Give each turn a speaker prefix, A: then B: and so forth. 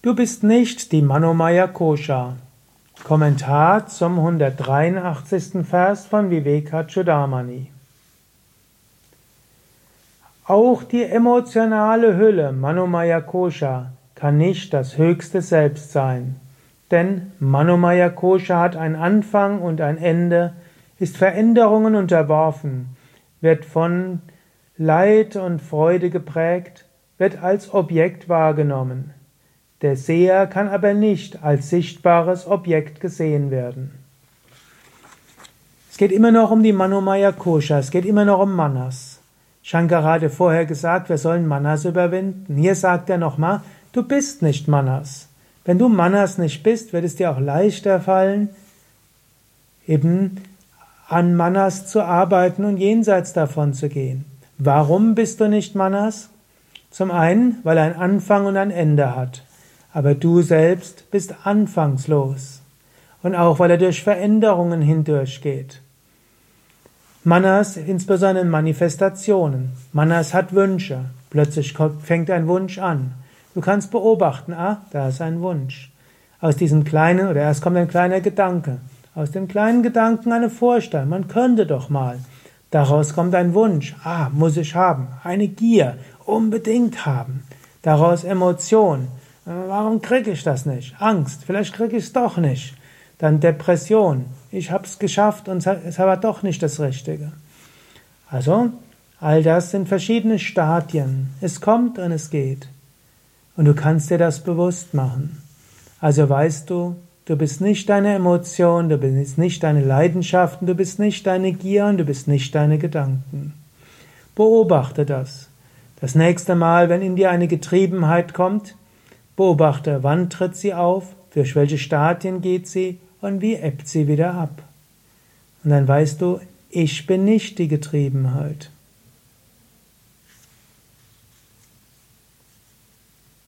A: Du bist nicht die Manomaya Kosha. Kommentar zum 183. Vers von Vivekachudamani. Auch die emotionale Hülle Manomaya Kosha kann nicht das höchste Selbst sein. Denn Manomaya Kosha hat einen Anfang und ein Ende, ist Veränderungen unterworfen, wird von Leid und Freude geprägt, wird als Objekt wahrgenommen. Der Seher kann aber nicht als sichtbares Objekt gesehen werden. Es geht immer noch um die Manomaya Kosha, es geht immer noch um Manas. Shankara hatte vorher gesagt, wir sollen Manas überwinden. Hier sagt er nochmal, du bist nicht Manas. Wenn du Manas nicht bist, wird es dir auch leichter fallen, eben an Manas zu arbeiten und jenseits davon zu gehen. Warum bist du nicht Manas? Zum einen, weil er ein Anfang und ein Ende hat aber du selbst bist anfangslos und auch weil er durch Veränderungen hindurchgeht. Manas, insbesondere in Manifestationen. Manas hat Wünsche. Plötzlich fängt ein Wunsch an. Du kannst beobachten, ah, da ist ein Wunsch. Aus diesem kleinen, oder erst kommt ein kleiner Gedanke. Aus dem kleinen Gedanken eine Vorstellung. Man könnte doch mal. Daraus kommt ein Wunsch. Ah, muss ich haben. Eine Gier. Unbedingt haben. Daraus Emotion. Warum kriege ich das nicht? Angst, vielleicht kriege ich es doch nicht. Dann Depression, ich habe es geschafft und es war doch nicht das Richtige. Also, all das sind verschiedene Stadien. Es kommt und es geht. Und du kannst dir das bewusst machen. Also weißt du, du bist nicht deine Emotionen, du bist nicht deine Leidenschaften, du bist nicht deine Gier und du bist nicht deine Gedanken. Beobachte das. Das nächste Mal, wenn in dir eine Getriebenheit kommt, Beobachte, wann tritt sie auf, durch welche Stadien geht sie und wie ebbt sie wieder ab. Und dann weißt du, ich bin nicht die Getriebenheit.